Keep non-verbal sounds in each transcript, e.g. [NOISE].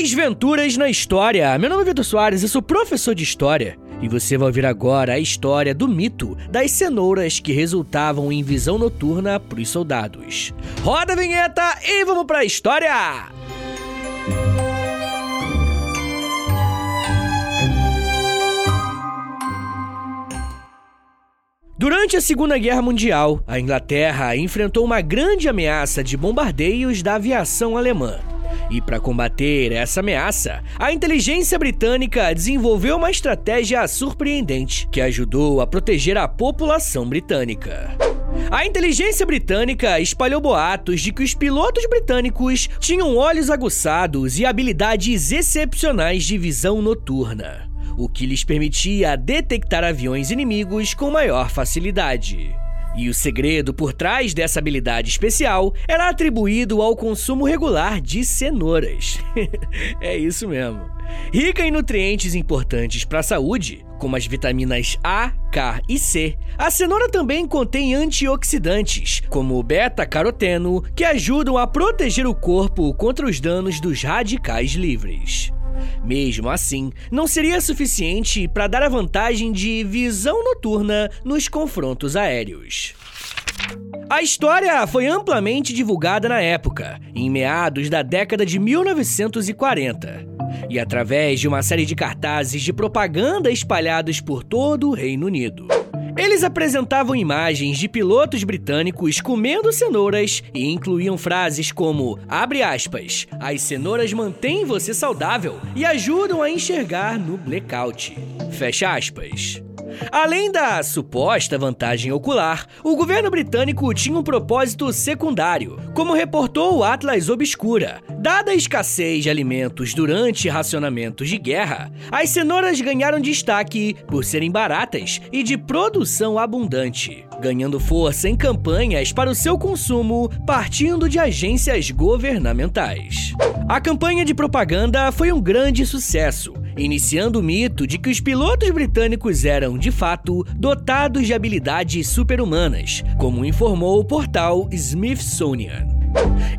Desventuras na História. Meu nome é Vitor Soares, eu sou professor de História. E você vai ouvir agora a história do mito das cenouras que resultavam em visão noturna para os soldados. Roda a vinheta e vamos para a história! Durante a Segunda Guerra Mundial, a Inglaterra enfrentou uma grande ameaça de bombardeios da aviação alemã. E para combater essa ameaça, a inteligência britânica desenvolveu uma estratégia surpreendente que ajudou a proteger a população britânica. A inteligência britânica espalhou boatos de que os pilotos britânicos tinham olhos aguçados e habilidades excepcionais de visão noturna o que lhes permitia detectar aviões inimigos com maior facilidade. E o segredo por trás dessa habilidade especial era atribuído ao consumo regular de cenouras. [LAUGHS] é isso mesmo. Rica em nutrientes importantes para a saúde, como as vitaminas A, K e C, a cenoura também contém antioxidantes, como o beta-caroteno, que ajudam a proteger o corpo contra os danos dos radicais livres. Mesmo assim, não seria suficiente para dar a vantagem de visão noturna nos confrontos aéreos. A história foi amplamente divulgada na época, em meados da década de 1940, e através de uma série de cartazes de propaganda espalhados por todo o Reino Unido. Eles apresentavam imagens de pilotos britânicos comendo cenouras e incluíam frases como: abre aspas, as cenouras mantêm você saudável e ajudam a enxergar no blackout. Fecha aspas. Além da suposta vantagem ocular, o governo britânico tinha um propósito secundário, como reportou o Atlas Obscura. Dada a escassez de alimentos durante racionamentos de guerra, as cenouras ganharam destaque por serem baratas e de produção abundante, ganhando força em campanhas para o seu consumo partindo de agências governamentais. A campanha de propaganda foi um grande sucesso iniciando o mito de que os pilotos britânicos eram, de fato, dotados de habilidades super-humanas, como informou o portal Smithsonian.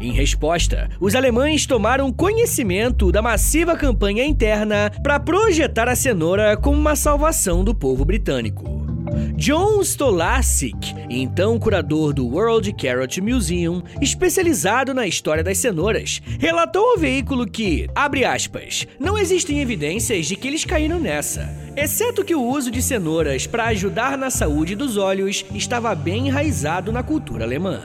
Em resposta, os alemães tomaram conhecimento da massiva campanha interna para projetar a cenoura como uma salvação do povo britânico. John Stolasik, então curador do World Carrot Museum, especializado na história das cenouras, relatou ao veículo que, abre aspas, não existem evidências de que eles caíram nessa, exceto que o uso de cenouras para ajudar na saúde dos olhos estava bem enraizado na cultura alemã.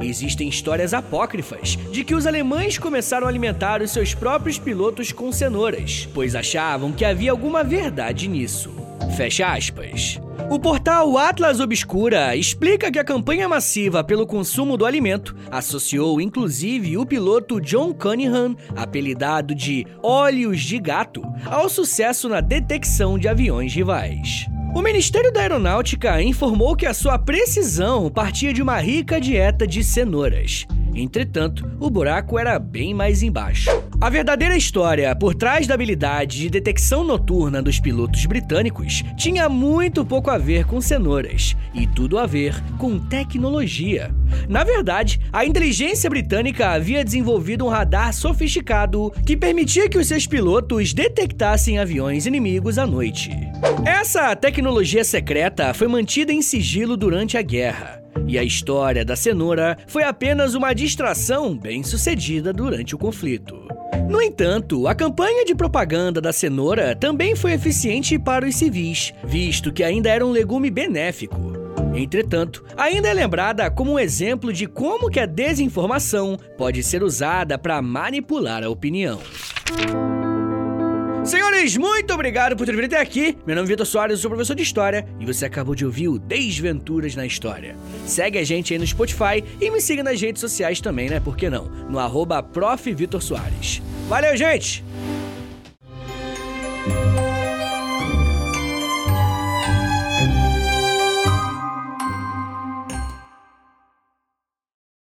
Existem histórias apócrifas de que os alemães começaram a alimentar os seus próprios pilotos com cenouras, pois achavam que havia alguma verdade nisso. Fecha aspas. O portal Atlas Obscura explica que a campanha massiva pelo consumo do alimento associou inclusive o piloto John Cunningham, apelidado de Olhos de Gato, ao sucesso na detecção de aviões rivais. O Ministério da Aeronáutica informou que a sua precisão partia de uma rica dieta de cenouras. Entretanto, o buraco era bem mais embaixo. A verdadeira história por trás da habilidade de detecção noturna dos pilotos britânicos tinha muito pouco a ver com cenouras e tudo a ver com tecnologia. Na verdade, a inteligência britânica havia desenvolvido um radar sofisticado que permitia que os seus pilotos detectassem aviões inimigos à noite. Essa tecnologia secreta foi mantida em sigilo durante a guerra. E a história da cenoura foi apenas uma distração bem sucedida durante o conflito. No entanto, a campanha de propaganda da cenoura também foi eficiente para os civis, visto que ainda era um legume benéfico. Entretanto, ainda é lembrada como um exemplo de como que a desinformação pode ser usada para manipular a opinião. Senhores, muito obrigado por ter vindo até aqui. Meu nome é Vitor Soares, eu sou professor de História e você acabou de ouvir o Desventuras na História. Segue a gente aí no Spotify e me siga nas redes sociais também, né? Por que não? No arroba Valeu, gente!